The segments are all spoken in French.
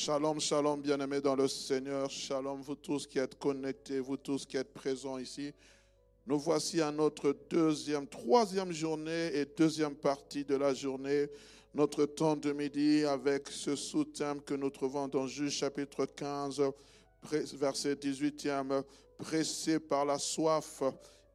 Shalom, shalom, bien-aimés dans le Seigneur. Shalom, vous tous qui êtes connectés, vous tous qui êtes présents ici. Nous voici à notre deuxième, troisième journée et deuxième partie de la journée, notre temps de midi avec ce sous-thème que nous trouvons dans Juge chapitre 15, verset 18e, pressé par la soif,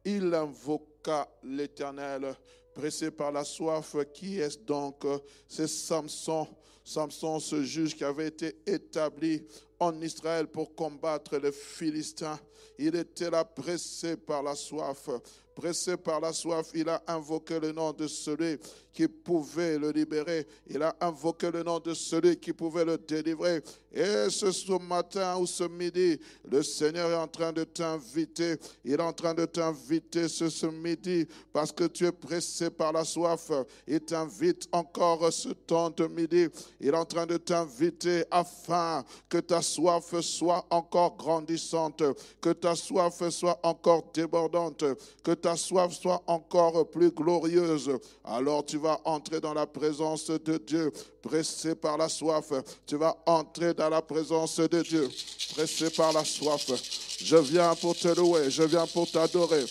il invoqua l'Éternel. Pressé par la soif, qui est donc? C'est Samson Samson, ce juge qui avait été établi en Israël pour combattre les Philistins. Il était là pressé par la soif. Pressé par la soif, il a invoqué le nom de celui qui pouvait le libérer. Il a invoqué le nom de celui qui pouvait le délivrer. Et ce, matin ou ce midi, le Seigneur est en train de t'inviter. Il est en train de t'inviter ce, ce midi parce que tu es pressé par la soif. Il t'invite encore ce temps de midi. Il est en train de t'inviter afin que ta soif soit encore grandissante, que ta soif soit encore débordante, que ta soif soit encore plus glorieuse. Alors tu entrer dans la présence de Dieu, pressé par la soif. Tu vas entrer dans la présence de Dieu, pressé par la soif. Je viens pour te louer, je viens pour t'adorer.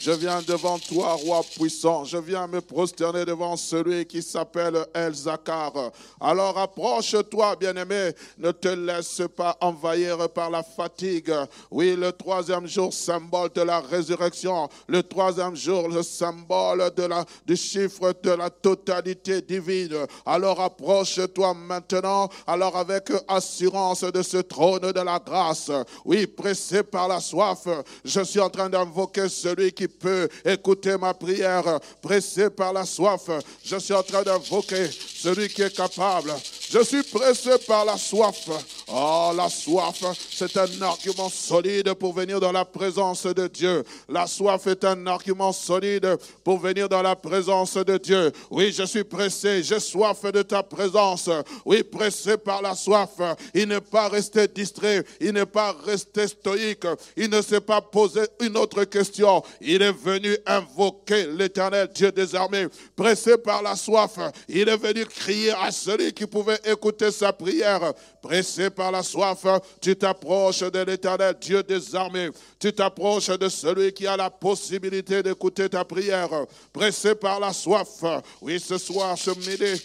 Je viens devant toi, roi puissant. Je viens me prosterner devant celui qui s'appelle El Zakar. Alors approche-toi, bien-aimé. Ne te laisse pas envahir par la fatigue. Oui, le troisième jour, symbole de la résurrection. Le troisième jour, le symbole de la, du chiffre de la totalité divine. Alors approche-toi maintenant. Alors avec assurance de ce trône de la grâce. Oui, pressé par la soif. Je suis en train d'invoquer celui qui peut écouter ma prière, pressé par la soif. Je suis en train d'invoquer celui qui est capable. Je suis pressé par la soif. Oh, la soif, c'est un argument solide pour venir dans la présence de Dieu. La soif est un argument solide pour venir dans la présence de Dieu. Oui, je suis pressé, j'ai soif de ta présence. Oui, pressé par la soif. Il n'est pas resté distrait, il n'est pas resté stoïque, il ne s'est pas posé une autre question. Il est venu invoquer l'éternel Dieu des armées. Pressé par la soif, il est venu crier à celui qui pouvait écouter sa prière. Pressé par la soif, tu t'approches de l'éternel Dieu des armées. Tu t'approches de celui qui a la possibilité d'écouter ta prière. Pressé par la soif. Oui, ce soir, ce midi,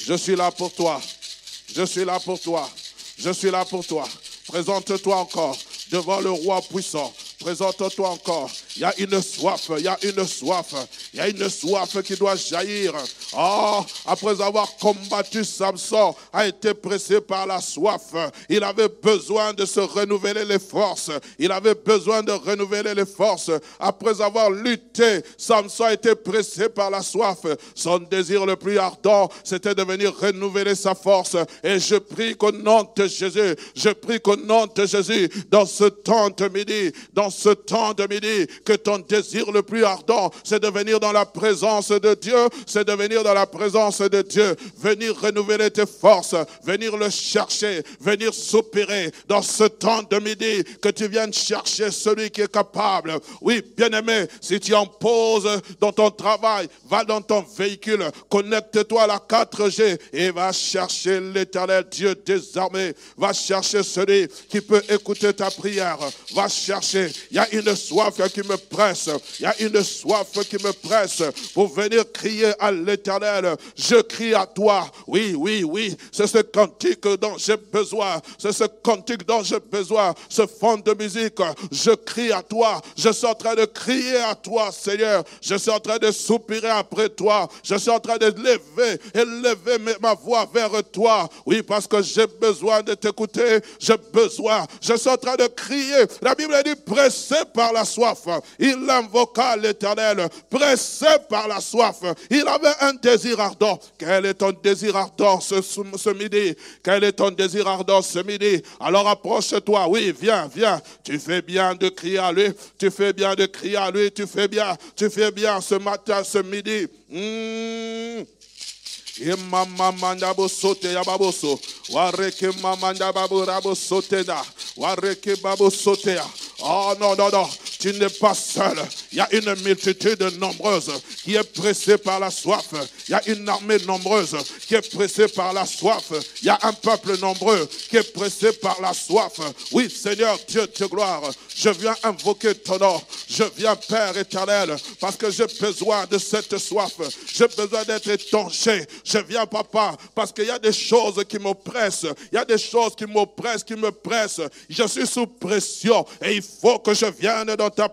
je suis là pour toi. Je suis là pour toi. Je suis là pour toi. Présente-toi encore devant le roi puissant. Présente-toi encore. Il y a une soif, il y a une soif, il y a une soif qui doit jaillir. Oh, après avoir combattu Samson, a été pressé par la soif. Il avait besoin de se renouveler les forces. Il avait besoin de renouveler les forces. Après avoir lutté, Samson a été pressé par la soif. Son désir le plus ardent, c'était de venir renouveler sa force. Et je prie qu'au nom de Jésus, je prie qu'au nom de Jésus, dans ce temps de midi, dans ce temps de midi, que ton désir le plus ardent, c'est de venir dans la présence de Dieu, c'est de venir dans la présence de Dieu, venir renouveler tes forces, venir le chercher, venir soupirer dans ce temps de midi, que tu viennes chercher celui qui est capable. Oui, bien-aimé, si tu en poses dans ton travail, va dans ton véhicule, connecte-toi à la 4G et va chercher l'éternel Dieu des armées. Va chercher celui qui peut écouter ta prière. Va chercher. Il y a une soif qui me presse. Il y a une soif qui me presse pour venir crier à l'éternel. Je crie à toi. Oui, oui, oui. C'est ce cantique dont j'ai besoin. C'est ce cantique dont j'ai besoin. Ce fond de musique. Je crie à toi. Je suis en train de crier à toi, Seigneur. Je suis en train de soupirer après toi. Je suis en train de lever et lever ma voix vers toi. Oui, parce que j'ai besoin de t'écouter. J'ai besoin. Je suis en train de crier. La Bible dit pressé par la soif. Il invoqua l'éternel, pressé par la soif. Il avait un désir ardent. Quel est ton désir ardent ce, midi? Quel est ton désir ardent ce midi? Alors approche-toi. Oui, viens, viens. Tu fais bien de crier à lui. Tu fais bien de crier à lui. Tu fais bien. Tu fais bien ce matin, ce midi. Mmh. Rabo sote da. Wareke babo sote. Oh non, non, non. tu n'es pas seul. Il y a une multitude nombreuse qui est pressée par la soif. Il y a une armée nombreuse qui est pressée par la soif. Il y a un peuple nombreux qui est pressé par la soif. Oui, Seigneur, Dieu de gloire, je viens invoquer ton nom. Je viens, Père éternel, parce que j'ai besoin de cette soif. J'ai besoin d'être étanché. Je viens, Papa, parce qu'il y a des choses qui m'oppressent. Il y a des choses qui m'oppressent, qui me pressent. Je suis sous pression et il faut que je vienne dans ta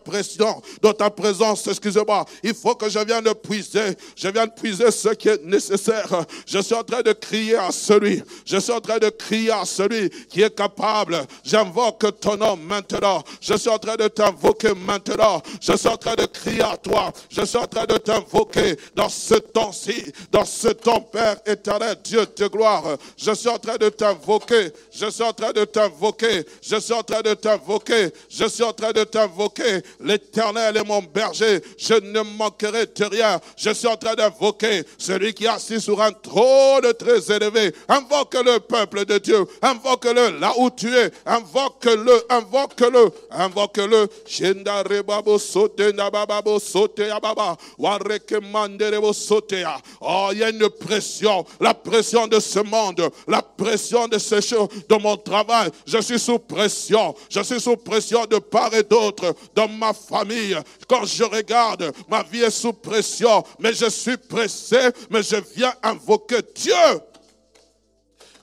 présence, excusez-moi. Il faut que je vienne puiser. Je viens de puiser ce qui est nécessaire. Je suis en train de crier à celui. Je suis en train de crier à celui qui est capable. J'invoque ton nom maintenant. Je suis en train de t'invoquer maintenant. Je suis en train de crier à toi. Je suis en train de t'invoquer dans ce temps-ci, dans ce temps, Père éternel, Dieu de gloire. Je suis en train de t'invoquer. Je suis en train de t'invoquer. Je suis en train de t'invoquer. Suis en train de t'invoquer. L'éternel est mon berger. Je ne manquerai de rien. Je suis en train d'invoquer celui qui est assis sur un trône très élevé. Invoque le peuple de Dieu. Invoque-le là où tu es. Invoque-le. Invoque-le. Invoque-le. Oh, il y a une pression. La pression de ce monde. La pression de ces choses. De mon travail. Je suis sous pression. Je suis sous pression de part et d'autre. Dans ma famille. Quand je regarde, ma vie est sous pression. Mais je suis pressé. Mais je viens invoquer Dieu.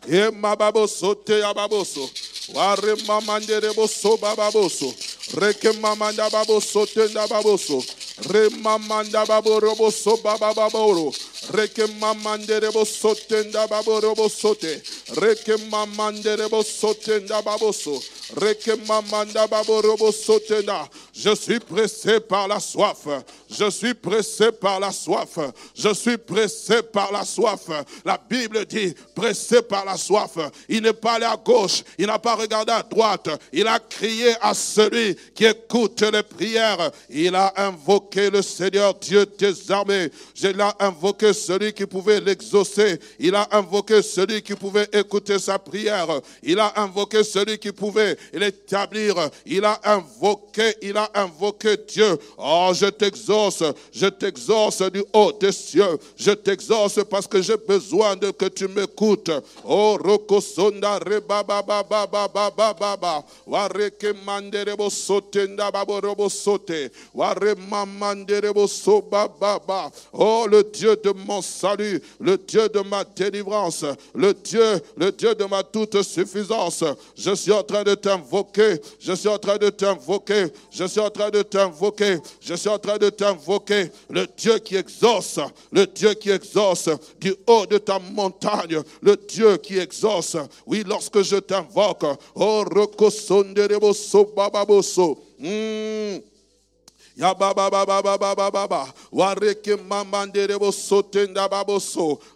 E mababoso te ababoso. Ware mamandere boso bababoso. Reke mamanda baboso te baboso. Re mamanda baboro boso bababoro. Reke mamandere boso te baboro boso te. Reke mamandere boso te baboso. Reke mamanda baboro boso te Je suis pressé par la soif. Je suis pressé par la soif. Je suis pressé par la soif. La Bible dit pressé par la soif. Il n'est pas allé à gauche. Il n'a pas regardé à droite. Il a crié à celui qui écoute les prières. Il a invoqué le Seigneur Dieu des armées. Il a invoqué celui qui pouvait l'exaucer. Il a invoqué celui qui pouvait écouter sa prière. Il a invoqué celui qui pouvait l'établir. Il a invoqué, il a invoqué Dieu. Oh, je t'exauce. Je t'exauce du haut des cieux. Je t'exauce parce que j'ai besoin de que tu m'écoutes. Oh, rokosonda rebaba baba baba baba wareke manderebo sotenda babo robo sote ware mamanderebo so baba oh le Dieu de mon salut le Dieu de ma délivrance le Dieu le Dieu de ma toute suffisance je suis en train de t'invoquer je suis en train de t'invoquer je suis en train de t'invoquer je suis en train de t'invoquer. Le Dieu qui exauce le Dieu qui exauce du haut de ta montagne le Dieu qui exauce. Oui lorsque je t'invoque oh rokosondereboso bababoso mm. Ya. Wareke.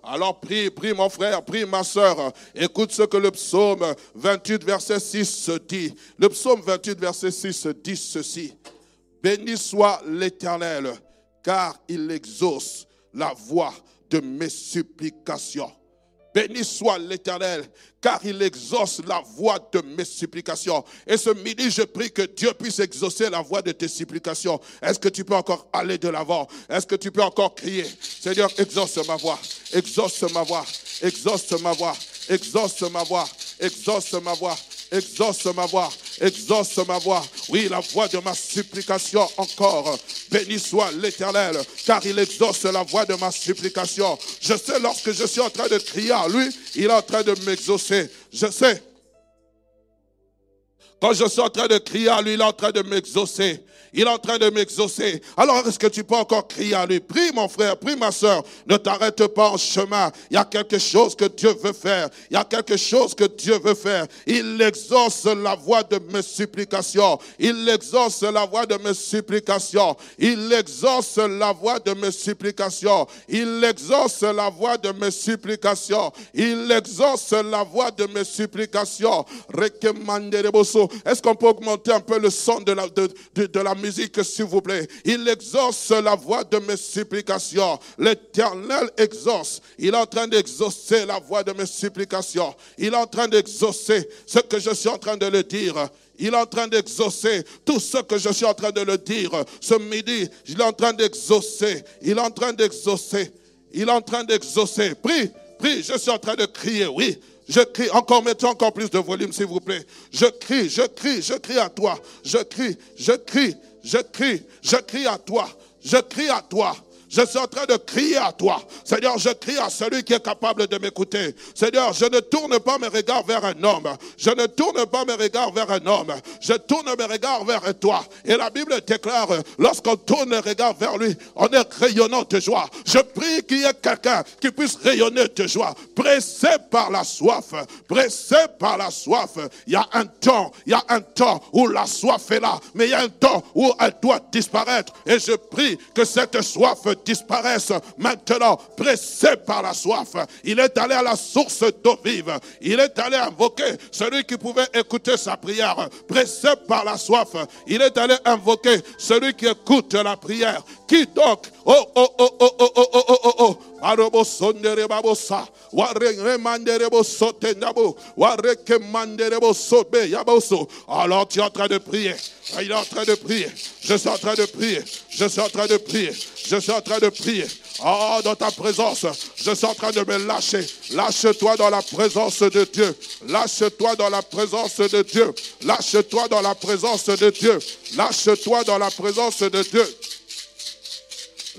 Alors prie, prie mon frère, prie ma soeur. Écoute ce que le psaume 28 verset 6 dit. Le psaume 28 verset 6 dit ceci. Béni soit l'Éternel, car il exauce la voix de mes supplications. Béni soit l'Éternel, car il exauce la voix de mes supplications. Et ce midi, je prie que Dieu puisse exaucer la voix de tes supplications. Est-ce que tu peux encore aller de l'avant? Est-ce que tu peux encore crier? Seigneur, exauce ma voix, exauce ma voix, exauce ma voix, exauce ma voix, exauce ma voix, exauce ma voix, exauce ma voix. Oui, la voix de ma supplication encore. Béni soit l'Éternel, car il exauce la voix de ma supplication. Je sais lorsque je suis en train de crier à lui, il est en train de m'exaucer. Je sais. Quand je suis en train de crier à lui, il est en train de m'exaucer. Il est en train de m'exaucer. Alors, est-ce que tu peux encore crier à lui? Prie, mon frère, prie, ma soeur. Ne t'arrête pas en chemin. Il y a quelque chose que Dieu veut faire. Il y a quelque chose que Dieu veut faire. Il exauce la voix de mes supplications. Il exauce la voix de mes supplications. Il exauce la voix de mes supplications. Il exauce la voix de mes supplications. Il exauce la voix de mes supplications. Est-ce qu'on peut augmenter un peu le son de la, de, de la musique, s'il vous plaît. Il exauce la voix de mes supplications. L'éternel exauce. Il est en train d'exaucer la voix de mes supplications. Il est en train d'exaucer ce que je suis en train de le dire. Il est en train d'exaucer tout ce que je suis en train de le dire. Ce midi, il est en train d'exaucer. Il est en train d'exaucer. Il est en train d'exaucer. Prie, prie, je suis en train de crier, oui. Je crie, encore, mettez encore plus de volume, s'il vous plaît. Je crie, je crie, je crie à toi. Je crie, je crie, je crie, je crie à toi. Je crie à toi. Je suis en train de crier à toi. Seigneur, je crie à celui qui est capable de m'écouter. Seigneur, je ne tourne pas mes regards vers un homme. Je ne tourne pas mes regards vers un homme. Je tourne mes regards vers toi. Et la Bible déclare, lorsqu'on tourne les regards vers lui, on est rayonnant de joie. Je prie qu'il y ait quelqu'un qui puisse rayonner de joie. Pressé par la soif. Pressé par la soif. Il y a un temps, il y a un temps où la soif est là. Mais il y a un temps où elle doit disparaître. Et je prie que cette soif disparaissent maintenant, pressé par la soif. Il est allé à la source d'eau vive. Il est allé invoquer celui qui pouvait écouter sa prière, pressé par la soif. Il est allé invoquer celui qui écoute la prière. Qui donc? Oh, oh, oh, oh, oh, oh, oh, oh, oh. Alors tu es en train de prier. Il est en train de prier. Je suis en train de prier. Je suis en train de prier. Je suis en train de prier. Oh, dans ta présence, je suis en train de me lâcher. Lâche-toi dans la présence de Dieu. Lâche-toi dans la présence de Dieu. Lâche-toi dans la présence de Dieu. Lâche-toi dans la présence de Dieu.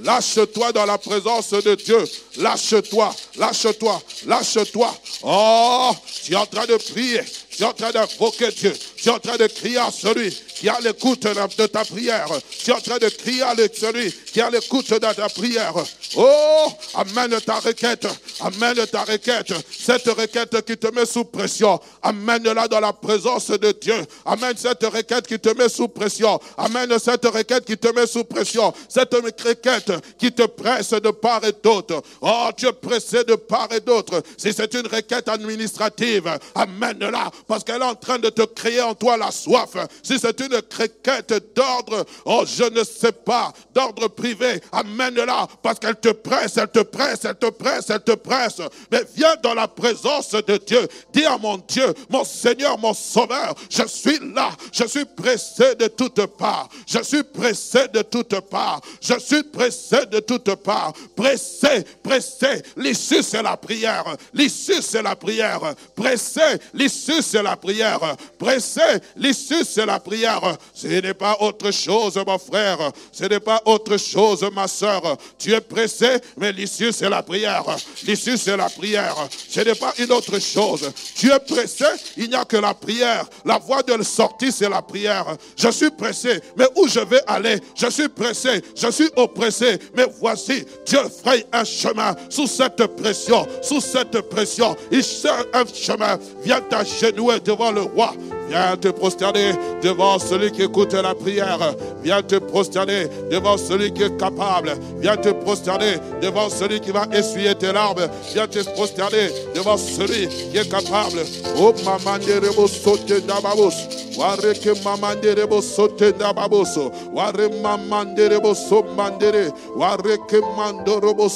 Lâche-toi dans la présence de Dieu. Lâche-toi, lâche-toi, lâche-toi. Oh, tu es en train de prier. Tu es en train d'invoquer Dieu. Tu es en train de crier à celui qui a l'écoute de ta prière. Tu es en train de crier à celui qui a l'écoute de ta prière. Oh, amène ta requête. Amène ta requête. Cette requête qui te met sous pression. Amène-la dans la présence de Dieu. Amène cette requête qui te met sous pression. Amène cette requête qui te met sous pression. Cette requête qui te presse de part et d'autre. Oh, tu es pressé de part et d'autre. Si c'est une requête administrative, amène-la parce qu'elle est en train de te créer toi la soif. Si c'est une requête d'ordre, oh, je ne sais pas, d'ordre privé, amène-la parce qu'elle te presse, elle te presse, elle te presse, elle te presse. Mais viens dans la présence de Dieu. Dis à mon Dieu, mon Seigneur, mon Sauveur, je suis là, je suis pressé de toutes parts. Je suis pressé de toutes parts. Je suis pressé de toutes parts. Pressé, pressé. L'issue, c'est la prière. L'issue, c'est la prière. Pressé, l'issue, c'est la prière. Pressé, l'issue, c'est la prière. Ce n'est pas autre chose, mon frère. Ce n'est pas autre chose, ma soeur. Tu es pressé, mais l'issue, c'est la prière. L'issue, c'est la prière. Ce n'est pas une autre chose. Tu es pressé, il n'y a que la prière. La voie de sortie, c'est la prière. Je suis pressé, mais où je vais aller? Je suis pressé, je suis oppressé, mais voici, Dieu fraye un chemin sous cette pression, sous cette pression. Il sert un chemin. Viens t'agenouer devant le roi. Viens te prosterner devant celui qui écoute la prière. Viens te prosterner devant celui qui est capable. Viens te prosterner devant celui qui va essuyer tes larmes. Viens te prosterner devant celui qui est capable. Oh, maman de saute d'ababos. Ware que mamande rebo saute d'ababoso. Ware mamande rebo mandere. Ware que mando rebo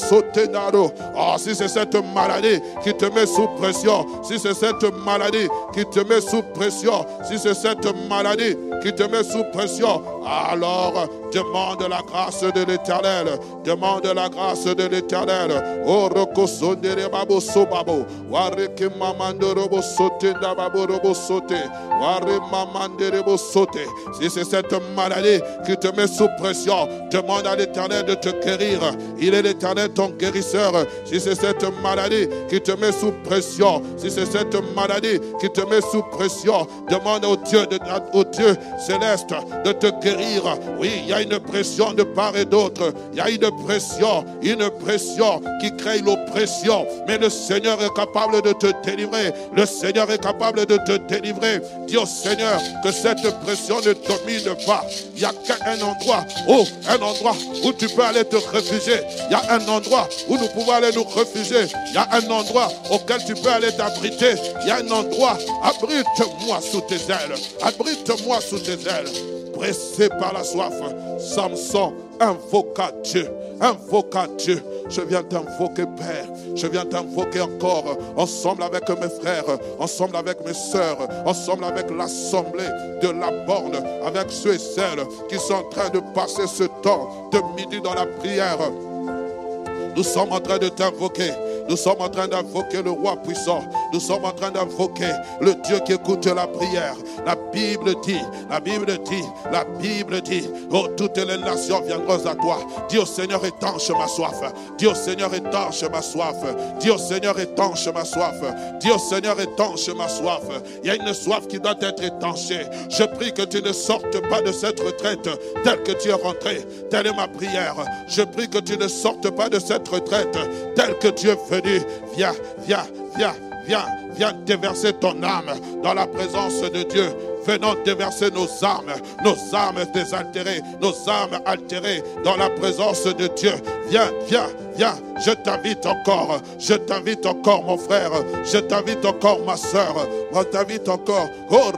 d'aro. Oh, si c'est cette maladie qui te met sous pression, si c'est cette maladie qui te met sous pression, si c'est cette maladie qui te met sous pression, alors demande la grâce de l'éternel. Demande la grâce de l'éternel. Oh, rokosondere babo sobabo. Ware ke mamando robo sote babo robo sote. Ware mamande robo sote. Si c'est cette maladie qui te met sous pression, demande à l'éternel de te guérir. Il est l'éternel ton guérisseur. Si c'est cette maladie qui te met sous pression, si c'est cette maladie qui te met sous pression, demande au Dieu, de, Dieu céleste de te guérir. Oui, il une pression de part et d'autre. Il y a une pression, une pression qui crée l'oppression. Mais le Seigneur est capable de te délivrer. Le Seigneur est capable de te délivrer. Dis au Seigneur que cette pression ne domine pas. Il n'y a qu'un endroit, oh, un endroit où tu peux aller te réfugier. Il y a un endroit où nous pouvons aller nous réfugier. Il y a un endroit auquel tu peux aller t'abriter. Il y a un endroit, abrite-moi sous tes ailes. Abrite-moi sous tes ailes. Pressé par la soif, Samson invoqua Dieu, invoqua Dieu. Je viens t'invoquer, Père. Je viens t'invoquer encore, ensemble avec mes frères, ensemble avec mes sœurs, ensemble avec l'assemblée de la borne, avec ceux et celles qui sont en train de passer ce temps de midi dans la prière. Nous sommes en train de t'invoquer. Nous sommes en train d'invoquer le roi puissant. Nous sommes en train d'invoquer le Dieu qui écoute la prière. La Bible dit, la Bible dit, la Bible dit, oh, toutes les nations viendront à toi. Dis au Seigneur, étanche ma soif. Dis au Seigneur, étanche ma soif. Dis au Seigneur, étanche ma soif. Dis au Seigneur, étanche ma soif. Il y a une soif qui doit être étanchée. Je prie que tu ne sortes pas de cette retraite telle que tu es rentré. Telle est ma prière. Je prie que tu ne sortes pas de cette retraite telle que tu es venu. Viens, viens, viens, viens, viens déverser ton âme dans la présence de Dieu. Venons déverser nos âmes, nos âmes désaltérées, nos âmes altérées dans la présence de Dieu. Viens, viens, viens. Je t'invite encore. Je t'invite encore, mon frère. Je t'invite encore, ma soeur. Je t'invite encore. Oh,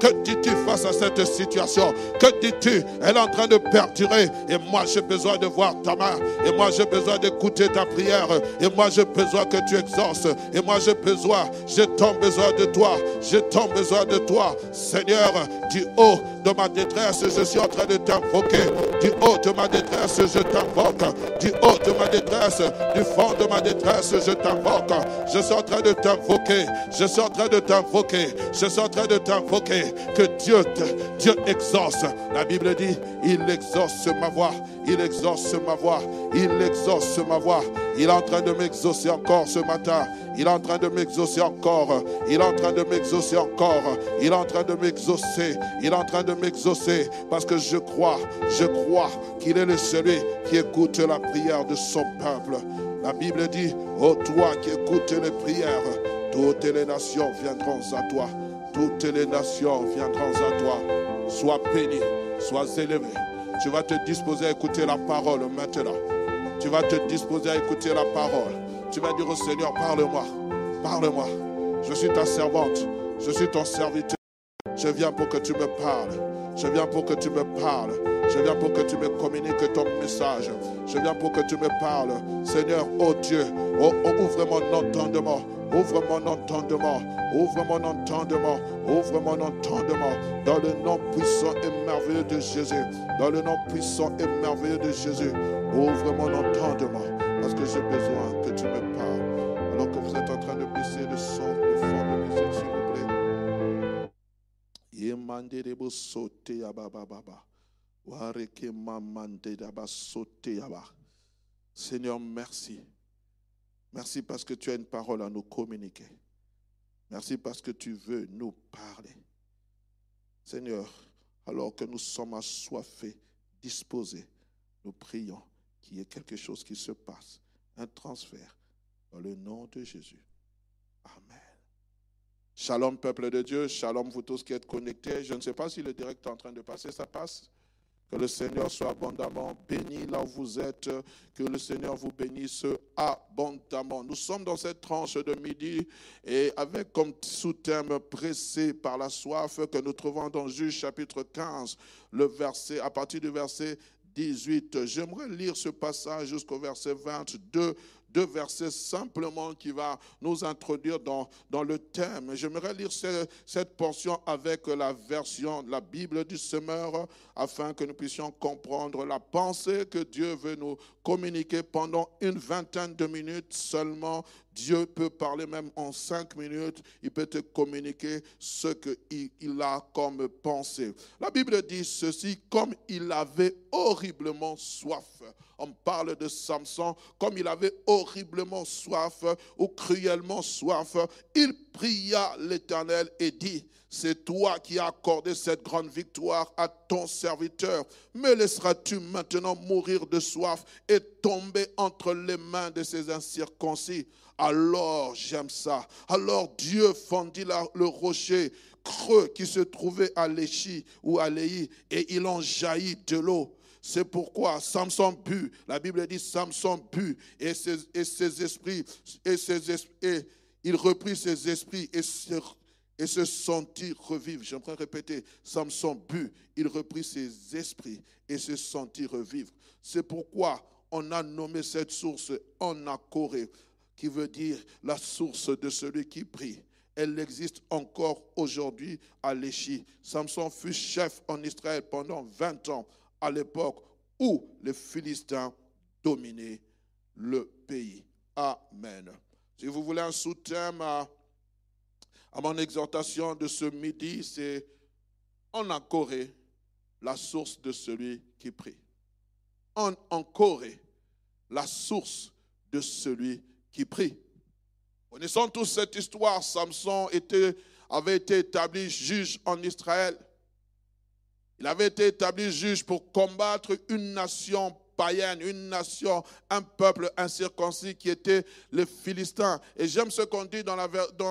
que dis-tu face à cette situation? Que dis-tu? Elle est en train de perdurer. Et moi, j'ai besoin de voir ta main. Et moi, j'ai besoin d'écouter ta prière. Et moi, j'ai besoin que tu exauces. Et moi, j'ai besoin, j'ai tant besoin de toi. J'ai tant besoin de toi. Seigneur, du haut de ma détresse, je suis en train de t'invoquer. Du haut de ma détresse, je t'invoque. Du haut de ma détresse, du fond de ma détresse, je t'invoque. Je suis en train de t'invoquer. Je suis en train de t'invoquer. Je suis en train de t'invoquer. Que Dieu, Dieu exauce. La Bible dit, il exauce ma voix. Il exauce ma voix. Il exauce ma voix. Il est en train de m'exaucer encore ce matin. Il est en train de m'exaucer encore. Il est en train de m'exaucer encore. Il est en train de m'exaucer. Il est en train de m'exaucer. Parce que je crois, je crois qu'il est le celui qui écoute la prière de son peuple. La Bible dit, ô toi qui écoutes les prières, toutes les nations viendront à toi. Toutes les nations viendront à toi. Sois béni, sois élevé. Tu vas te disposer à écouter la parole maintenant. Tu vas te disposer à écouter la parole. Tu vas dire au Seigneur, parle-moi, parle-moi. Je suis ta servante, je suis ton serviteur. Je viens pour que tu me parles. Je viens pour que tu me parles. Je viens pour que tu me communiques ton message. Je viens pour que tu me parles. Seigneur, oh Dieu, oh, oh, ouvre mon entendement. Ouvre mon entendement. Ouvre mon entendement. Ouvre mon entendement. Dans le nom puissant et merveilleux de Jésus. Dans le nom puissant et merveilleux de Jésus. Ouvre mon entendement. Parce que j'ai besoin que tu me parles. Seigneur, merci. Merci parce que tu as une parole à nous communiquer. Merci parce que tu veux nous parler. Seigneur, alors que nous sommes assoiffés, disposés, nous prions qu'il y ait quelque chose qui se passe, un transfert, dans le nom de Jésus. Amen. Shalom, peuple de Dieu. Shalom, vous tous qui êtes connectés. Je ne sais pas si le direct est en train de passer. Ça passe. Que le Seigneur soit abondamment béni là où vous êtes. Que le Seigneur vous bénisse abondamment. Nous sommes dans cette tranche de midi et avec comme sous-thème pressé par la soif que nous trouvons dans Juge chapitre 15, le verset, à partir du verset 18. J'aimerais lire ce passage jusqu'au verset 22 deux versets simplement qui va nous introduire dans, dans le thème. J'aimerais lire cette portion avec la version de la Bible du semeur afin que nous puissions comprendre la pensée que Dieu veut nous communiquer pendant une vingtaine de minutes seulement. Dieu peut parler même en cinq minutes. Il peut te communiquer ce qu'il il a comme pensée. La Bible dit ceci, comme il avait horriblement soif on parle de Samson comme il avait horriblement soif ou cruellement soif. Il pria l'Éternel et dit, c'est toi qui as accordé cette grande victoire à ton serviteur. Me laisseras-tu maintenant mourir de soif et tomber entre les mains de ces incirconcis? Alors, j'aime ça. Alors Dieu fendit le rocher creux qui se trouvait à Léchi ou à Léhi et il en jaillit de l'eau. C'est pourquoi Samson but. La Bible dit Samson but et ses, et ses esprits, et, ses et il reprit ses esprits et se, et se sentit revivre. J'aimerais répéter, Samson but, il reprit ses esprits et se sentit revivre. C'est pourquoi on a nommé cette source Anakoré, qui veut dire la source de celui qui prie. Elle existe encore aujourd'hui à Léchi. Samson fut chef en Israël pendant 20 ans, à l'époque où les Philistins dominaient le pays. Amen. Si vous voulez un à, à mon exhortation de ce midi, c'est en Corée, la source de celui qui prie. En, en Corée, la source de celui qui prie. Connaissons tous cette histoire. Samson avait été établi juge en Israël. Il avait été établi juge pour combattre une nation païenne, une nation, un peuple incirconcis qui était les Philistins. Et j'aime ce qu'on dit dans la,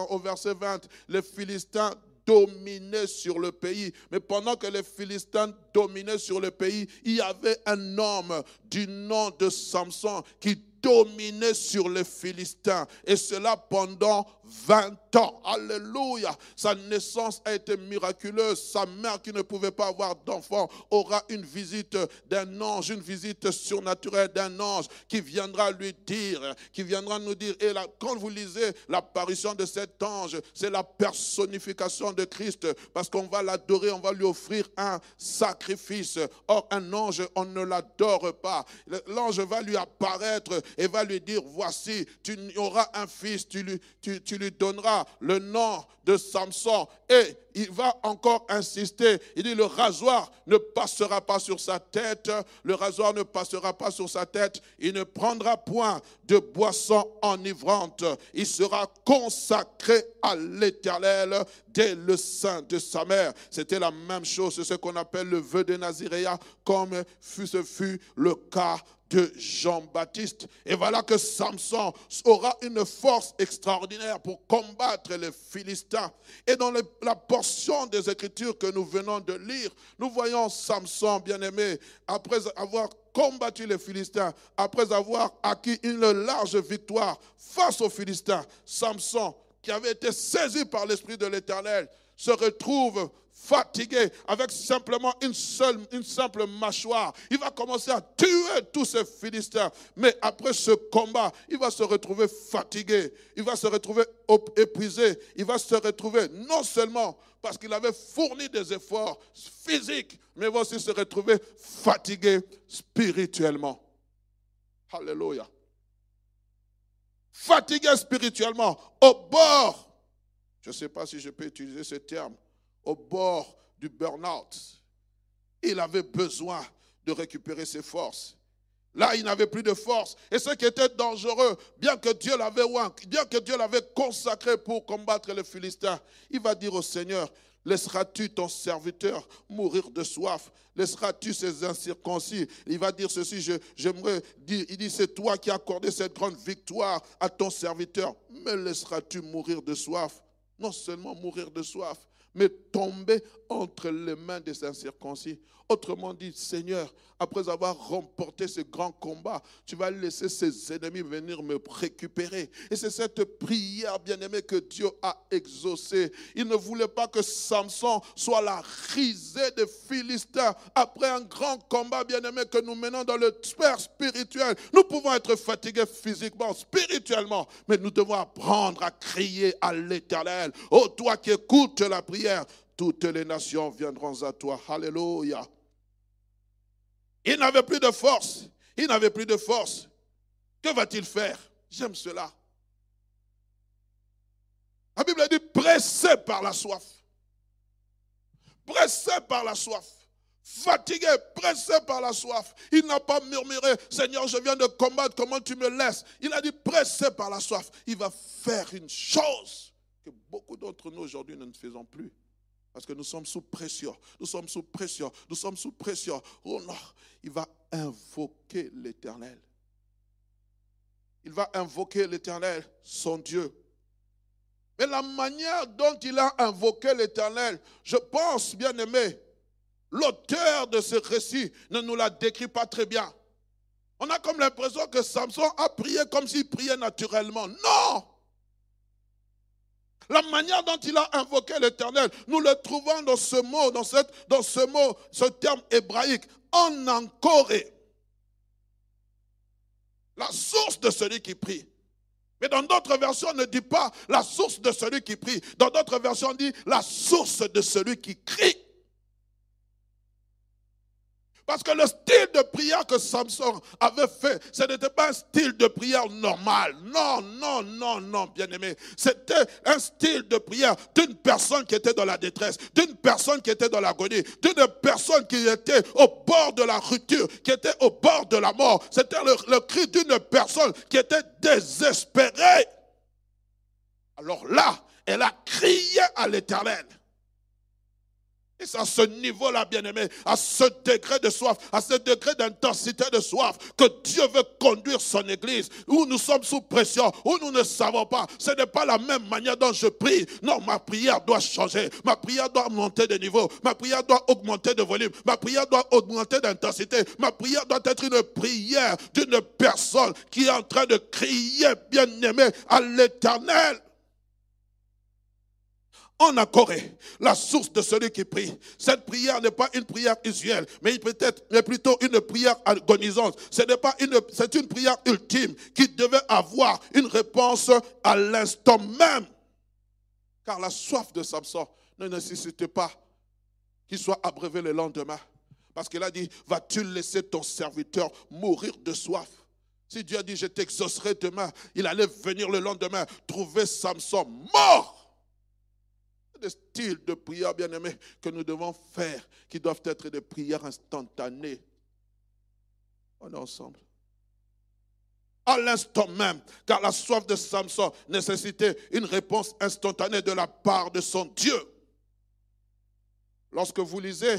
au verset 20. Les Philistins dominaient sur le pays. Mais pendant que les Philistins dominaient sur le pays, il y avait un homme du nom de Samson qui dominait sur les Philistins. Et cela pendant 20 ans. Alléluia. Sa naissance a été miraculeuse. Sa mère qui ne pouvait pas avoir d'enfant aura une visite d'un ange, une visite surnaturelle d'un ange qui viendra lui dire, qui viendra nous dire. Et là, quand vous lisez l'apparition de cet ange, c'est la personnification de Christ parce qu'on va l'adorer, on va lui offrir un sacrifice. Or, un ange, on ne l'adore pas. L'ange va lui apparaître et va lui dire, voici, tu auras un fils, tu lui, donneras le nom de Samson. Et il va encore insister. Il dit, le rasoir ne passera pas sur sa tête. Le rasoir ne passera pas sur sa tête. Il ne prendra point de boisson enivrante. Il sera consacré à l'éternel dès le sein de sa mère. C'était la même chose. C'est ce qu'on appelle le vœu de Naziréa, comme ce fut le cas Jean-Baptiste. Et voilà que Samson aura une force extraordinaire pour combattre les Philistins. Et dans la portion des Écritures que nous venons de lire, nous voyons Samson, bien-aimé, après avoir combattu les Philistins, après avoir acquis une large victoire face aux Philistins, Samson, qui avait été saisi par l'Esprit de l'Éternel, se retrouve fatigué, avec simplement une simple mâchoire. Il va commencer à tuer tous ces Philistins. Mais après ce combat, il va se retrouver fatigué. Il va se retrouver épuisé. Il va se retrouver non seulement parce qu'il avait fourni des efforts physiques, mais il va aussi se retrouver fatigué spirituellement. Alléluia. Fatigué spirituellement, au bord. Je ne sais pas si je peux utiliser ce terme au bord du burn-out. Il avait besoin de récupérer ses forces. Là, il n'avait plus de force. Et ce qui était dangereux, bien que Dieu l'avait bien que Dieu l'avait consacré pour combattre les Philistins, il va dire au Seigneur, laisseras-tu ton serviteur mourir de soif? Laisseras-tu ces incirconcis? Il va dire ceci, j'aimerais dire, il dit, c'est toi qui as accordé cette grande victoire à ton serviteur. Mais laisseras-tu mourir de soif? Non seulement mourir de soif, mais tomber entre les mains des incirconcis. Autrement dit, Seigneur, après avoir remporté ce grand combat, tu vas laisser ses ennemis venir me récupérer. Et c'est cette prière, bien-aimée, que Dieu a exaucée. Il ne voulait pas que Samson soit la risée des Philistins après un grand combat, bien-aimé, que nous menons dans le sphère spirituel. Nous pouvons être fatigués physiquement, spirituellement, mais nous devons apprendre à crier à l'éternel. Oh, toi qui écoutes la prière, toutes les nations viendront à toi. Alléluia. Il n'avait plus de force. Il n'avait plus de force. Que va-t-il faire? J'aime cela. La Bible dit pressé par la soif. Pressé par la soif. Fatigué, pressé par la soif. Il n'a pas murmuré, Seigneur, je viens de combattre, comment tu me laisses? Il a dit pressé par la soif. Il va faire une chose que beaucoup d'entre nous aujourd'hui ne faisons plus. Parce que nous sommes sous pression. Nous sommes sous pression. Nous sommes sous pression. Oh non, il va invoquer l'Éternel. Il va invoquer l'Éternel, son Dieu. Mais la manière dont il a invoqué l'Éternel, je pense, bien aimé, l'auteur de ce récit ne nous la décrit pas très bien. On a comme l'impression que Samson a prié comme s'il priait naturellement. Non la manière dont il a invoqué l'Éternel, nous le trouvons dans ce mot, dans, cette, dans ce mot, ce terme hébraïque, en encore. La source de celui qui prie. Mais dans d'autres versions, on ne dit pas la source de celui qui prie. Dans d'autres versions, on dit la source de celui qui crie. Parce que le style de prière que Samson avait fait, ce n'était pas un style de prière normal. Non, non, non, non, bien aimé. C'était un style de prière d'une personne qui était dans la détresse, d'une personne qui était dans l'agonie, d'une personne qui était au bord de la rupture, qui était au bord de la mort. C'était le, le cri d'une personne qui était désespérée. Alors là, elle a crié à l'éternel. Et c'est à ce niveau-là, bien-aimé, à ce degré de soif, à ce degré d'intensité de soif, que Dieu veut conduire son Église, où nous sommes sous pression, où nous ne savons pas. Ce n'est pas la même manière dont je prie. Non, ma prière doit changer. Ma prière doit monter de niveau. Ma prière doit augmenter de volume. Ma prière doit augmenter d'intensité. Ma prière doit être une prière d'une personne qui est en train de crier, bien-aimé, à l'éternel en Corée, la source de celui qui prie. Cette prière n'est pas une prière usuelle, mais plutôt une prière agonisante. Ce n'est c'est une prière ultime qui devait avoir une réponse à l'instant même. Car la soif de Samson ne nécessitait pas qu'il soit abreuvé le lendemain. Parce qu'il a dit, vas-tu laisser ton serviteur mourir de soif? Si Dieu a dit, je t'exaucerai demain, il allait venir le lendemain, trouver Samson mort des styles de prière, bien-aimés, que nous devons faire, qui doivent être des prières instantanées. On est ensemble. À l'instant même, car la soif de Samson nécessitait une réponse instantanée de la part de son Dieu. Lorsque vous lisez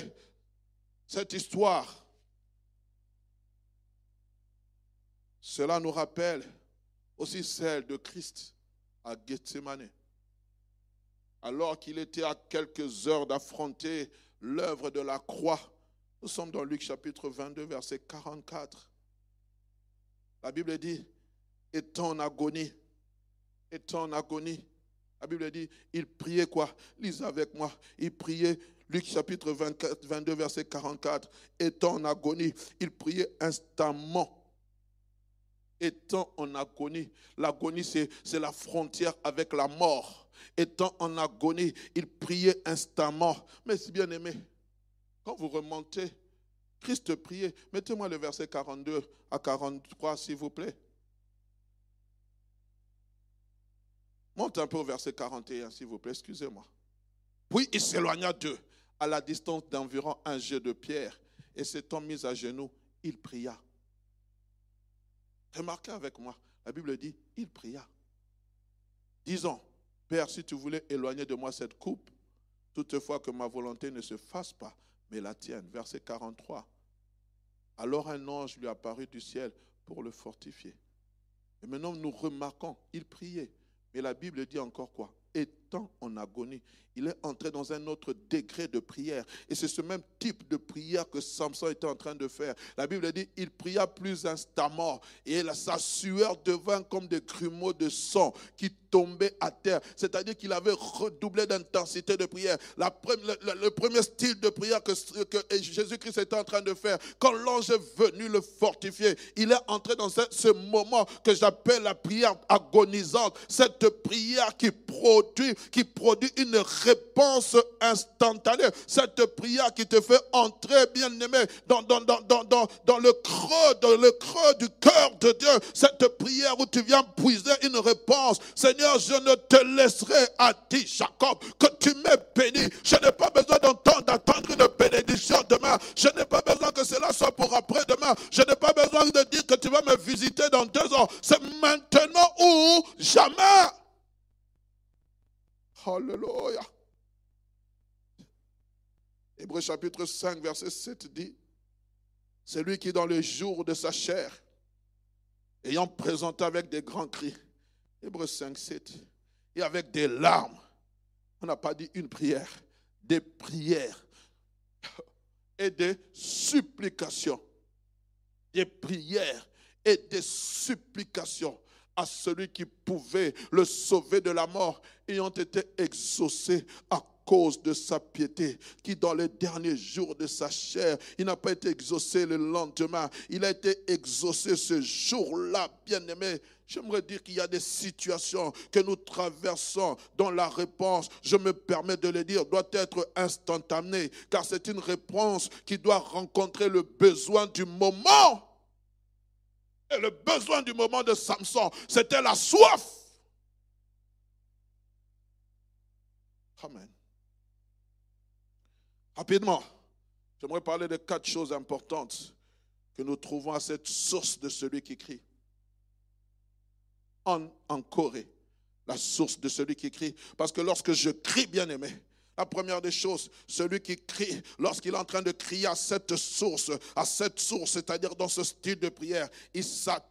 cette histoire, cela nous rappelle aussi celle de Christ à Gethsemane alors qu'il était à quelques heures d'affronter l'œuvre de la croix. Nous sommes dans Luc chapitre 22, verset 44. La Bible dit, étant en agonie, étant en agonie, la Bible dit, il priait quoi Lisez avec moi. Il priait, Luc chapitre 24, 22, verset 44. Étant en agonie, il priait instamment. Étant en agonie. L'agonie, c'est la frontière avec la mort étant en agonie, il priait instamment. Mais si bien aimé, quand vous remontez, Christ priait. Mettez-moi le verset 42 à 43, s'il vous plaît. Monte un peu au verset 41, s'il vous plaît, excusez-moi. Puis il s'éloigna d'eux, à la distance d'environ un jet de pierre, et s'étant mis à genoux, il pria. Remarquez avec moi, la Bible dit, il pria. Disons, Père, si tu voulais éloigner de moi cette coupe, toutefois que ma volonté ne se fasse pas, mais la tienne. Verset 43. Alors un ange lui apparut du ciel pour le fortifier. Et maintenant nous remarquons, il priait. Mais la Bible dit encore quoi? Étant en agonie, il est entré dans un autre degré de prière. Et c'est ce même type de prière que Samson était en train de faire. La Bible dit, il pria plus instamment. Et sa sueur devint comme des grumeaux de sang qui tombaient à terre. C'est-à-dire qu'il avait redoublé d'intensité de prière. La, le, premier style de prière que, Jésus-Christ était en train de faire, quand l'ange est venu le fortifier, il est entré dans ce, moment que j'appelle la prière agonisante. Cette prière qui produit, qui produit une réponse instantanée. Cette prière qui te fait entrer, bien aimé, dans, dans, dans, dans, dans le creux, dans le creux du cœur de Dieu. Cette prière où tu viens puiser une réponse. Seigneur, je ne te laisserai à ti, Jacob, que tu m'aies béni. Je n'ai pas besoin d'entendre, d'attendre une bénédiction demain. Je n'ai pas besoin que cela soit pour après-demain. Je n'ai pas besoin de dire que tu vas me visiter dans deux ans. C'est maintenant ou jamais. Alléluia. Hébreu chapitre 5, verset 7 dit, c'est lui qui dans le jour de sa chair, ayant présenté avec des grands cris, Hébreu 5, 7, et avec des larmes, on n'a pas dit une prière, des prières et des supplications, des prières et des supplications à celui qui pouvait le sauver de la mort, ayant été exaucé à cause de sa piété, qui dans les derniers jours de sa chair, il n'a pas été exaucé le lendemain, il a été exaucé ce jour-là, bien-aimé. J'aimerais dire qu'il y a des situations que nous traversons dont la réponse, je me permets de le dire, doit être instantanée, car c'est une réponse qui doit rencontrer le besoin du moment. Et le besoin du moment de Samson, c'était la soif. Amen. Rapidement, j'aimerais parler de quatre choses importantes que nous trouvons à cette source de celui qui crie en, en Corée, la source de celui qui crie. Parce que lorsque je crie, bien aimé, la première des choses, celui qui crie, lorsqu'il est en train de crier à cette source, à cette source, c'est-à-dire dans ce style de prière, il s'attend,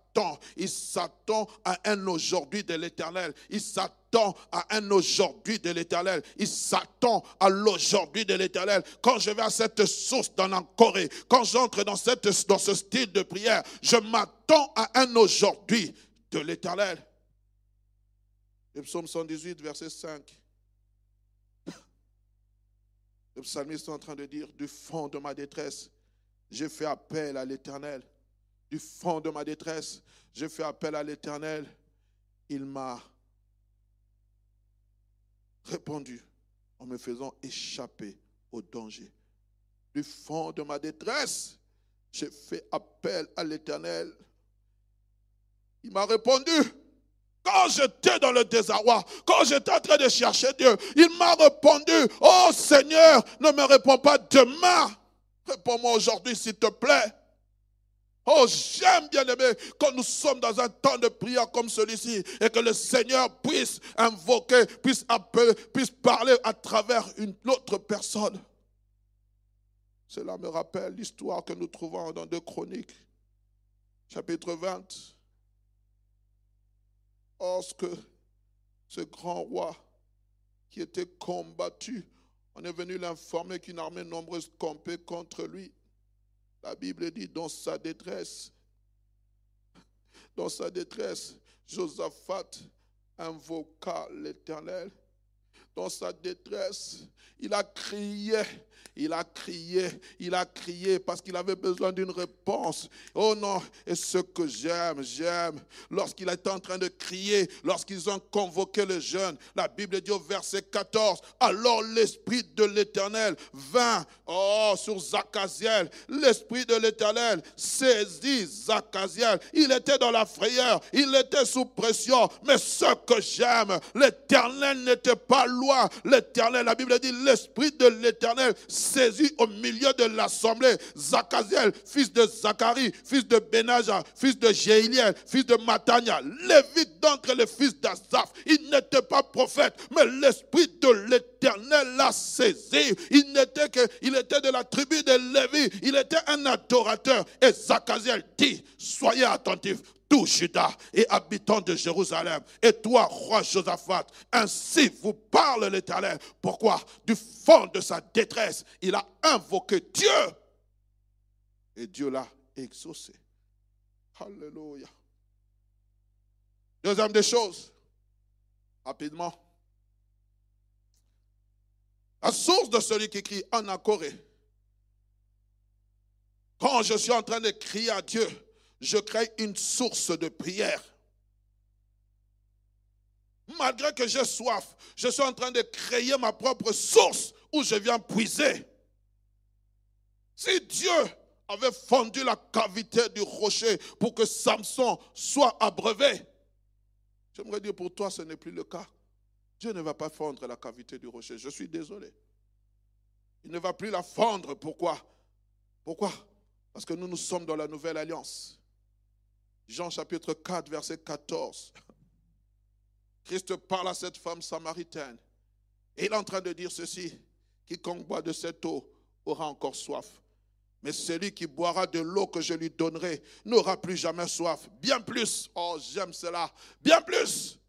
il s'attend à un aujourd'hui de l'éternel. Il s'attend à un aujourd'hui de l'éternel. Il s'attend à l'aujourd'hui de l'éternel. Quand je vais à cette source dans Corée, quand j'entre dans, cette, dans ce style de prière, je m'attends à un aujourd'hui de l'éternel. Le psaume 118, verset 5. Le psalmiste est en train de dire, du fond de ma détresse, j'ai fait appel à l'éternel. Du fond de ma détresse, j'ai fait appel à l'éternel. Il m'a répondu en me faisant échapper au danger. Du fond de ma détresse, j'ai fait appel à l'éternel. Il m'a répondu. Quand j'étais dans le désarroi, quand j'étais en train de chercher Dieu, il m'a répondu, oh Seigneur, ne me réponds pas demain. Réponds-moi aujourd'hui, s'il te plaît. Oh, j'aime bien aimé quand nous sommes dans un temps de prière comme celui-ci et que le Seigneur puisse invoquer, puisse appeler, puisse parler à travers une autre personne. Cela me rappelle l'histoire que nous trouvons dans deux chroniques, chapitre 20 lorsque ce grand roi qui était combattu, on est venu l'informer qu'une armée nombreuse campait contre lui. La Bible dit dans sa détresse, dans sa détresse, Josaphat invoqua l'Éternel. Dans sa détresse, il a crié il a crié, il a crié parce qu'il avait besoin d'une réponse. Oh non, et ce que j'aime, j'aime, lorsqu'il était en train de crier, lorsqu'ils ont convoqué le jeune, la Bible dit au verset 14, alors l'Esprit de l'Éternel vint, oh, sur Zachaziel. L'Esprit de l'Éternel saisit Zachaziel. Il était dans la frayeur, il était sous pression, mais ce que j'aime, l'Éternel n'était pas loin. L'Éternel, la Bible dit, l'Esprit de l'Éternel saisi au milieu de l'assemblée. Zachaziel, fils de Zacharie, fils de Benaja, fils de Jéiliel, fils de Matania, lévite d'entre les fils d'Azaph. Il n'était pas prophète, mais l'esprit de l'éternel l'a saisi. Il n'était que, il était de la tribu de Lévi. Il était un adorateur. Et Zachaziel dit, soyez attentifs tout Judas et habitants de Jérusalem. Et toi, roi Josaphat, ainsi vous parle l'Éternel. Pourquoi? Du fond de sa détresse, il a invoqué Dieu. Et Dieu l'a exaucé. Alléluia. Deuxième des choses, rapidement. La source de celui qui crie en Corée. Quand je suis en train de crier à Dieu, je crée une source de prière. Malgré que j'ai soif, je suis en train de créer ma propre source où je viens puiser. Si Dieu avait fondu la cavité du rocher pour que Samson soit abreuvé, j'aimerais dire pour toi, ce n'est plus le cas. Dieu ne va pas fondre la cavité du rocher. Je suis désolé. Il ne va plus la fondre. Pourquoi? Pourquoi? Parce que nous, nous sommes dans la nouvelle alliance. Jean chapitre 4, verset 14. Christ parle à cette femme samaritaine. Il est en train de dire ceci. Quiconque boit de cette eau aura encore soif. Mais celui qui boira de l'eau que je lui donnerai n'aura plus jamais soif. Bien plus. Oh, j'aime cela. Bien plus.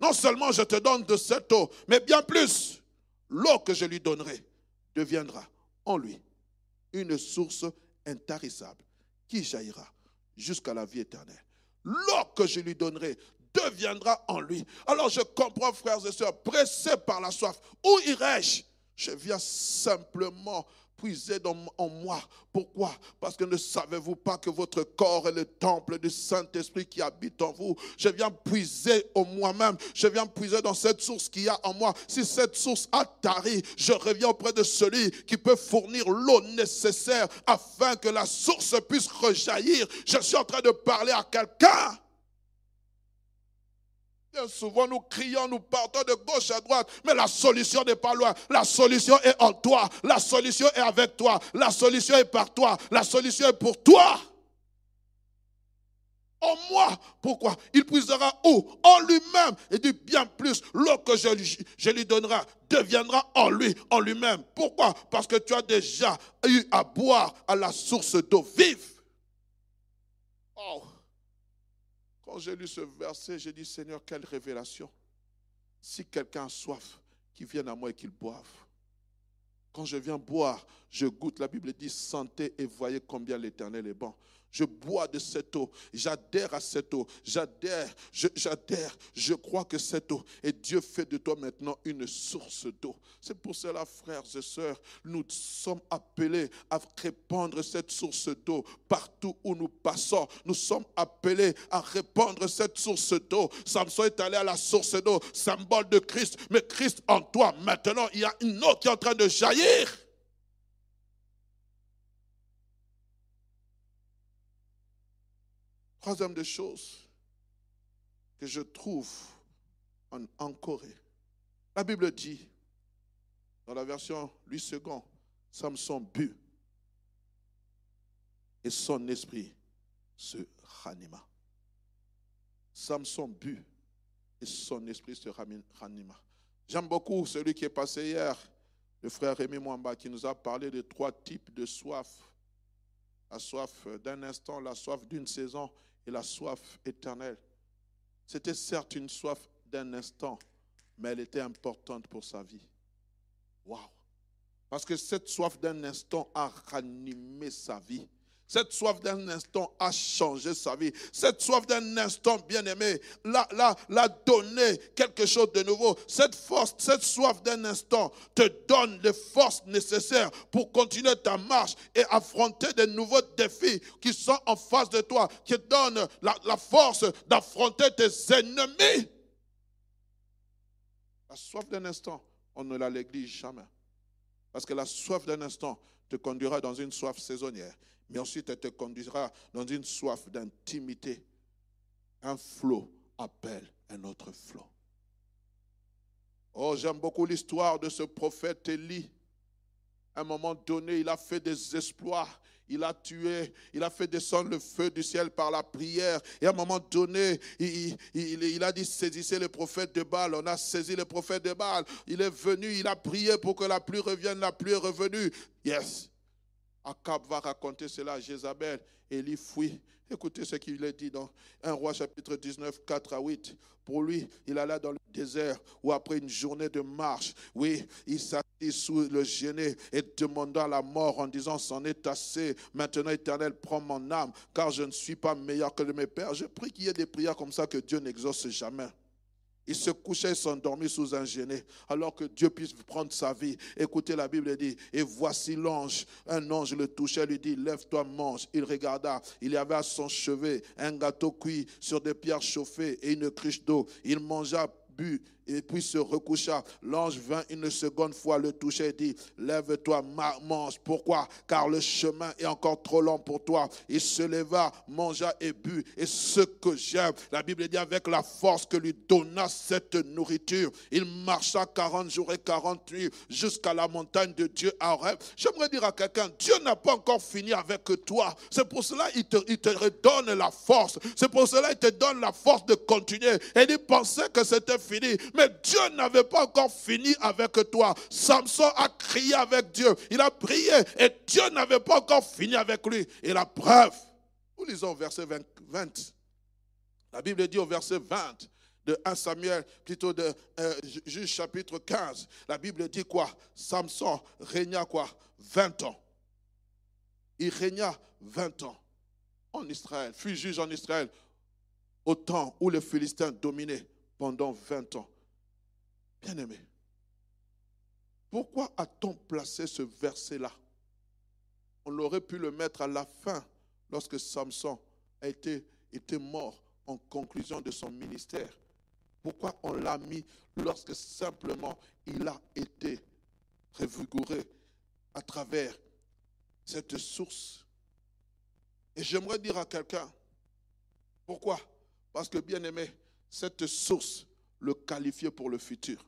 Non seulement je te donne de cette eau, mais bien plus. L'eau que je lui donnerai deviendra en lui une source intarissable qui jaillira? Jusqu'à la vie éternelle. L'eau que je lui donnerai deviendra en lui. Alors je comprends, frères et sœurs, pressé par la soif. Où irai-je? Je viens simplement puiser en moi. Pourquoi? Parce que ne savez-vous pas que votre corps est le temple du Saint-Esprit qui habite en vous? Je viens puiser en moi-même. Je viens puiser dans cette source qu'il y a en moi. Si cette source a tari, je reviens auprès de celui qui peut fournir l'eau nécessaire afin que la source puisse rejaillir. Je suis en train de parler à quelqu'un souvent, nous crions, nous partons de gauche à droite, mais la solution n'est pas loin. La solution est en toi. La solution est avec toi. La solution est par toi. La solution est pour toi. En moi. Pourquoi? Il puisera où? En lui-même. Et dit bien plus, l'eau que je, lui donnerai deviendra en lui, en lui-même. Pourquoi? Parce que tu as déjà eu à boire à la source d'eau vive. Oh. Quand j'ai lu ce verset, j'ai dit, Seigneur, quelle révélation. Si quelqu'un a soif, qu'il vienne à moi et qu'il boive. Quand je viens boire, je goûte. La Bible dit, sentez et voyez combien l'Éternel est bon. Je bois de cette eau. J'adhère à cette eau. J'adhère. J'adhère. Je, crois que cette eau. Et Dieu fait de toi maintenant une source d'eau. C'est pour cela, frères et sœurs, nous sommes appelés à répandre cette source d'eau partout où nous passons. Nous sommes appelés à répandre cette source d'eau. Samson est allé à la source d'eau, symbole de Christ. Mais Christ en toi, maintenant, il y a une eau qui est en train de jaillir. Troisième des choses que je trouve en, Corée. La Bible dit, dans la version Louis II, Samson but et son esprit se ranima. Samson but et son esprit se ranima. J'aime beaucoup celui qui est passé hier, le frère Rémi Mwamba, qui nous a parlé de trois types de soif. La soif d'un instant, la soif d'une saison et la soif éternelle. C'était certes une soif d'un instant, mais elle était importante pour sa vie. Waouh! Parce que cette soif d'un instant a ranimé sa vie. Cette soif d'un instant a changé sa vie. Cette soif d'un instant, bien aimé, l'a, l'a, donné quelque chose de nouveau. Cette force, cette soif d'un instant te donne les forces nécessaires pour continuer ta marche et affronter de nouveaux défis qui sont en face de toi, qui te donnent la, la force d'affronter tes ennemis. La soif d'un instant, on ne la néglige jamais. Parce que la soif d'un instant te conduira dans une soif saisonnière mais ensuite elle te conduira dans une soif d'intimité. Un flot appelle un autre flot. Oh, j'aime beaucoup l'histoire de ce prophète Élie. À un moment donné, il a fait des exploits. Il a tué, il a fait descendre le feu du ciel par la prière. Et à un moment donné, il, il, a dit saisissez le prophète de Baal. On a saisi le prophète de Baal. Il est venu, il a prié pour que la pluie revienne. La pluie est revenue. Yes. Akab va raconter cela à Jézabel. Élie fuit. Écoutez ce qu'il est dit dans 1 roi chapitre 19, 4 à 8. Pour lui, il alla dans le désert où après une journée de marche, oui, il s'assit sous le genêt et demanda la mort en disant, c'en est assez. Maintenant, éternel, prends mon âme, car je ne suis pas meilleur que mes pères. Je prie qu'il y ait des prières comme ça que Dieu n'exauce jamais. Il se couchait et s'endormit sous un genêt, alors que Dieu puisse prendre sa vie. Écoutez, la Bible dit, et voici l'ange. Un ange le touchait, lui dit, lève-toi, mange. Il regarda, il y avait à son chevet un gâteau cuit sur des pierres chauffées et une cruche d'eau. Il mangea, but et puis se recoucha. L'ange vint une seconde fois le toucher et dit, lève-toi, mange. Pourquoi? Car le chemin est encore trop long pour toi. Il se leva, mangea et but. Et ce que j'aime, la Bible dit avec la force que lui donna cette nourriture, il marcha 40 jours et 40 nuits jusqu'à la montagne de Dieu à rêve. J'aimerais dire à quelqu'un, Dieu n'a pas encore fini avec toi. C'est pour cela qu'il te, il te redonne la force. C'est pour cela qu'il te donne la force de continuer. Et il pensait que c'était fini. Mais Dieu n'avait pas encore fini avec toi. Samson a crié avec Dieu. Il a prié et Dieu n'avait pas encore fini avec lui. Et la preuve, nous lisons au verset 20. La Bible dit au verset 20 de 1 Samuel, plutôt de euh, Juge chapitre 15. La Bible dit quoi? Samson régna quoi? 20 ans. Il régna 20 ans en Israël, fut juge en Israël au temps où les Philistins dominaient pendant 20 ans. Bien-aimé, Pourquoi a-t-on placé ce verset-là? On aurait pu le mettre à la fin, lorsque Samson a été, était mort en conclusion de son ministère. Pourquoi on l'a mis lorsque simplement il a été revigoré à travers cette source? Et j'aimerais dire à quelqu'un, pourquoi? Parce que bien aimé, cette source le qualifiait pour le futur.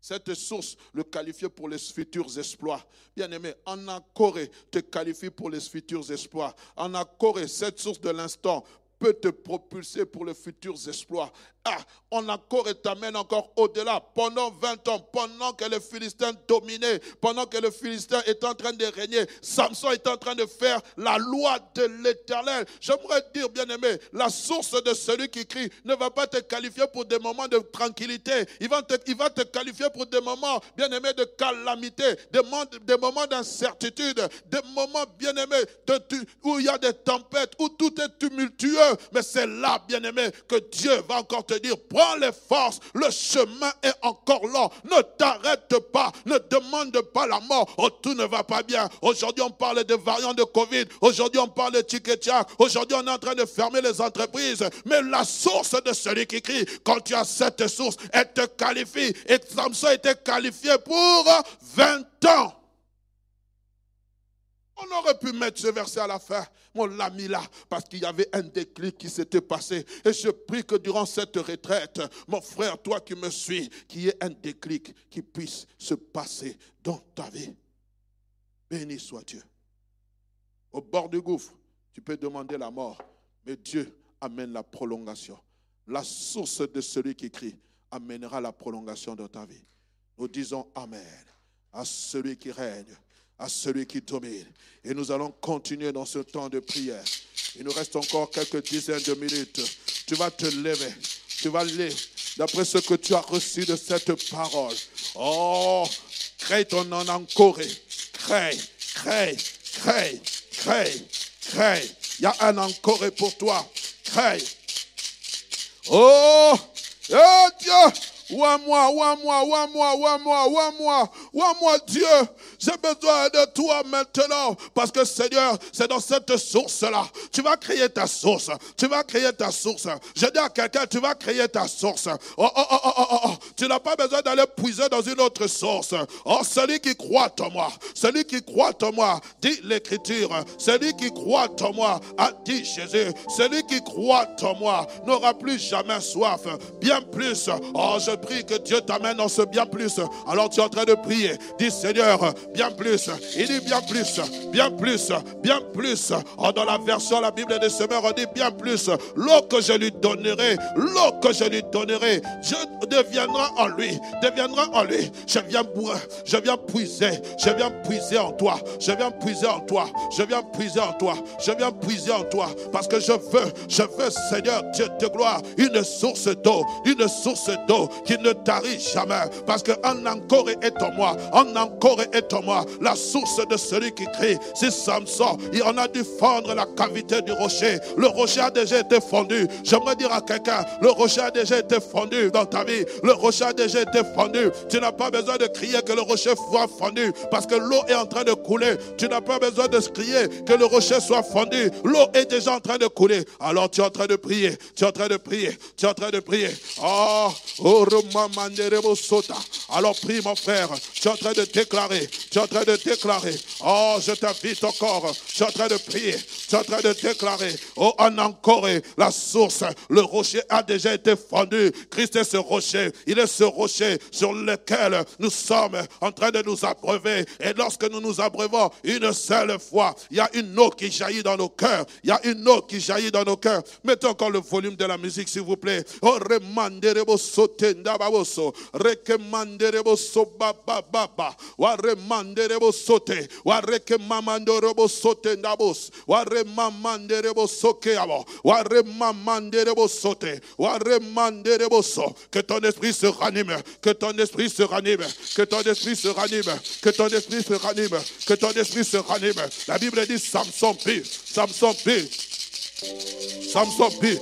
Cette source le qualifiait pour les futurs exploits. Bien-aimé, en Corée te qualifie pour les futurs exploits. En Corée, cette source de l'instant peut te propulser pour les futurs exploits. Ah, on encore et t'amène encore au-delà. Pendant 20 ans, pendant que les Philistins dominaient, pendant que le Philistin est en train de régner, Samson est en train de faire la loi de l'éternel. J'aimerais dire, bien aimé, la source de celui qui crie ne va pas te qualifier pour des moments de tranquillité. Il va te, il va te qualifier pour des moments, bien aimé, de calamité, des, des moments d'incertitude, des moments, bien aimé, où il y a des tempêtes, où tout est tumultueux. Mais c'est là, bien aimé, que Dieu va encore te dire, prends les forces, le chemin est encore long. Ne t'arrête pas, ne demande pas la mort. Oh, tout ne va pas bien. Aujourd'hui, on parle de variants de Covid. Aujourd'hui, on parle de Tchik Aujourd'hui, on est en train de fermer les entreprises. Mais la source de celui qui crie, quand tu as cette source, elle te qualifie. Et Samson était qualifié pour 20 ans. On aurait pu mettre ce verset à la fin, on l'a mis là parce qu'il y avait un déclic qui s'était passé. Et je prie que durant cette retraite, mon frère, toi qui me suis, qu'il y ait un déclic qui puisse se passer dans ta vie. Béni soit Dieu. Au bord du gouffre, tu peux demander la mort, mais Dieu amène la prolongation. La source de celui qui crie amènera la prolongation dans ta vie. Nous disons Amen à celui qui règne à celui qui domine. Et nous allons continuer dans ce temps de prière. Il nous reste encore quelques dizaines de minutes. Tu vas te lever. Tu vas aller d'après ce que tu as reçu de cette parole. Oh, crée ton nom encore. Crée, crée, crée, crée, crée. Il y a un encore pour toi. Crée. Oh, oh Dieu. Ouah moi, ouah moi, ouah moi, ouah moi, ouah moi, ouah moi, Dieu. J'ai besoin de toi maintenant. Parce que Seigneur, c'est dans cette source-là. Tu vas créer ta source. Tu vas créer ta source. Je dis à quelqu'un, tu vas créer ta source. Oh, oh, oh, oh, oh, oh. Tu n'as pas besoin d'aller puiser dans une autre source. Oh, celui qui croit en moi, celui qui croit en moi, dit l'écriture. Celui qui croit en moi, dit Jésus. Celui qui croit en moi n'aura plus jamais soif. Bien plus. Oh, je prie que Dieu t'amène dans ce bien plus. Alors tu es en train de prier. Dis Seigneur, bien plus. Il dit bien plus, bien plus, bien plus. Dans la version, la Bible des semeurs, on dit bien plus. L'eau que je lui donnerai, l'eau que je lui donnerai, je deviendra en lui, deviendra en lui. Je viens, je viens puiser, je viens puiser en toi, je viens puiser en toi, je viens puiser en toi, je viens puiser en toi. Parce que je veux, je veux, Seigneur Dieu de gloire, une source d'eau, une source d'eau qui ne tarit jamais. Parce que en encore est en moi, en encore est en moi. La source de celui qui crie, c'est Samson. Il en a dû fendre la cavité du rocher. Le rocher a déjà été fondu. J'aimerais dire à quelqu'un, le rocher a déjà été fondu dans ta vie. Le rocher a déjà été fondu. Tu n'as pas besoin de crier que le rocher soit fondu parce que l'eau est en train de couler. Tu n'as pas besoin de crier que le rocher soit fondu. L'eau est déjà en train de couler. Alors tu es en train de prier. Tu es en train de prier. Tu es en train de prier. Oh, oh alors prie mon frère. Tu es en train de déclarer. Tu es en train de déclarer. Oh, je t'invite encore. Tu es en train de prier. Tu es en train de déclarer. Oh, en encore la source. Le rocher a déjà été fondu. Christ est ce rocher. Il est ce rocher sur lequel nous sommes en train de nous abreuver. Et lorsque nous nous abreuvons une seule fois, il y a une eau qui jaillit dans nos cœurs. Il y a une eau qui jaillit dans nos cœurs. Mettez encore le volume de la musique, s'il vous plaît. Oh, remanderebo manderebo sote. Wareke mamandorobo sote ndabos. Ware mamanderebo soke abo. Ware mamanderebo sote. Ware manderebo so. Que ton esprit se ranime. Que ton esprit se ranime. Que ton esprit se ranime. Que ton esprit se ranime. Que ton esprit se ranime. La Bible dit Samson prie. Samson prie. Samson prie.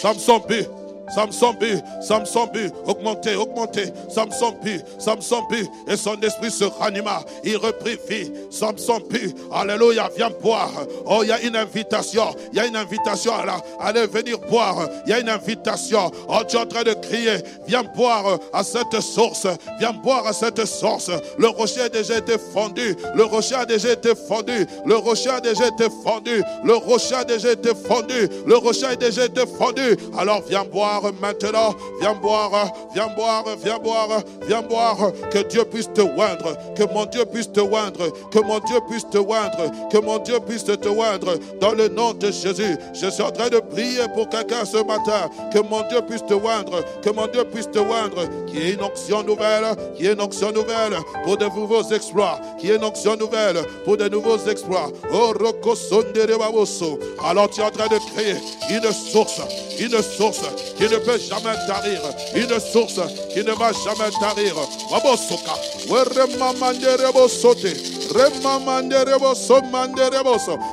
Samson prie. Samson bu, Samson bu, augmentez, augmentez. Samson bu, Samson bu, et son esprit se ranima. Il reprit vie. Samson bu, alléluia, viens boire. Oh, il y a une invitation, il y a une invitation à la, allez venir boire. Il y a une invitation. Oh, tu es en train de crier, viens boire à cette source, viens boire à cette source. Le rocher a déjà été fondu, le rocher a déjà été fondu, le rocher a déjà été fondu, le rocher a déjà été fondu, le rocher a déjà été. Alors viens boire maintenant. Viens boire, viens boire, viens boire, viens boire. Que Dieu puisse te oindre. Que mon Dieu puisse te oindre. Que mon Dieu puisse te oindre. Que mon Dieu puisse te oindre. Dans le nom de Jésus. Je suis en train de prier pour quelqu'un ce matin. Que mon Dieu puisse te oindre. Que mon Dieu puisse te oindre. Qui est une onction nouvelle. Qui est une onction nouvelle pour de nouveaux exploits. Qui est une onction nouvelle pour de nouveaux exploits. Oh, Alors tu es en train de créer une source. Une source qui ne peut jamais tarir. Une source qui ne va jamais tarir.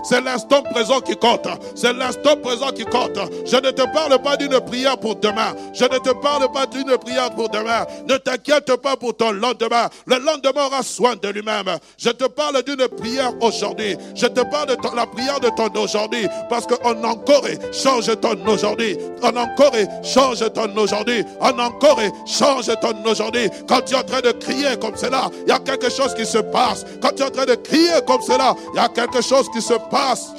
C'est l'instant présent qui compte. C'est l'instant présent qui compte. Je ne te parle pas d'une prière pour demain. Je ne te parle pas d'une prière pour demain. Ne t'inquiète pas pour ton lendemain. Le lendemain aura soin de lui-même. Je te parle d'une prière aujourd'hui. Je te parle de la prière de ton aujourd'hui. Parce qu'en encore change ton aujourd'hui. En encore change ton aujourd'hui. En encore change ton aujourd'hui. Quand tu es en train de crier comme cela, il y a quelque chose qui se passe. Quand tu es en train de crier comme cela, il y a quelque chose qui se passe.